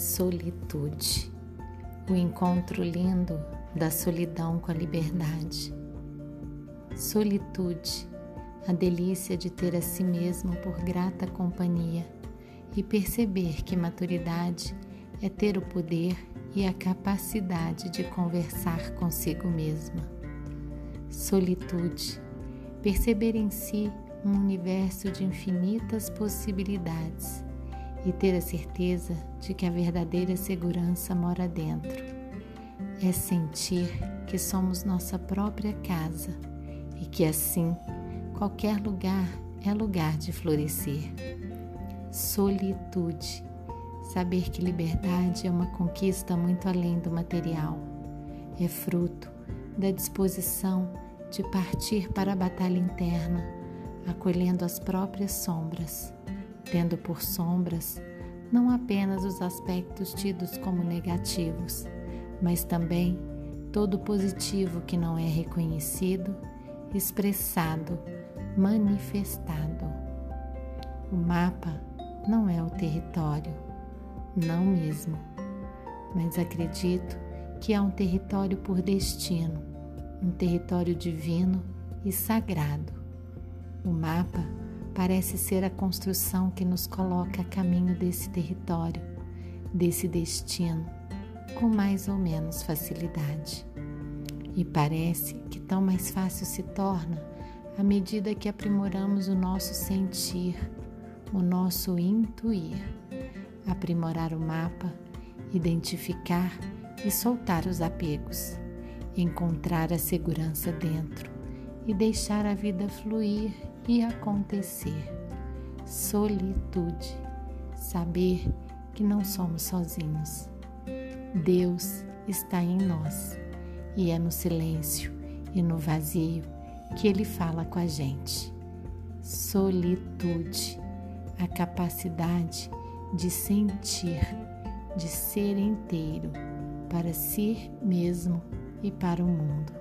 solitude, o encontro lindo da solidão com a liberdade. Solitude, a delícia de ter a si mesmo por grata companhia e perceber que maturidade é ter o poder e a capacidade de conversar consigo mesma. Solitude, perceber em si um universo de infinitas possibilidades e ter a certeza de que a verdadeira segurança mora dentro. É sentir que somos nossa própria casa e que assim qualquer lugar é lugar de florescer. Solitude. Saber que liberdade é uma conquista muito além do material. É fruto da disposição de partir para a batalha interna, acolhendo as próprias sombras tendo por sombras não apenas os aspectos tidos como negativos, mas também todo positivo que não é reconhecido, expressado, manifestado. O mapa não é o território, não mesmo, mas acredito que é um território por destino, um território divino e sagrado. O mapa parece ser a construção que nos coloca a caminho desse território, desse destino, com mais ou menos facilidade. E parece que tão mais fácil se torna à medida que aprimoramos o nosso sentir, o nosso intuir, aprimorar o mapa, identificar e soltar os apegos, encontrar a segurança dentro e deixar a vida fluir e acontecer. Solitude, saber que não somos sozinhos. Deus está em nós e é no silêncio e no vazio que Ele fala com a gente. Solitude, a capacidade de sentir, de ser inteiro para si mesmo e para o mundo.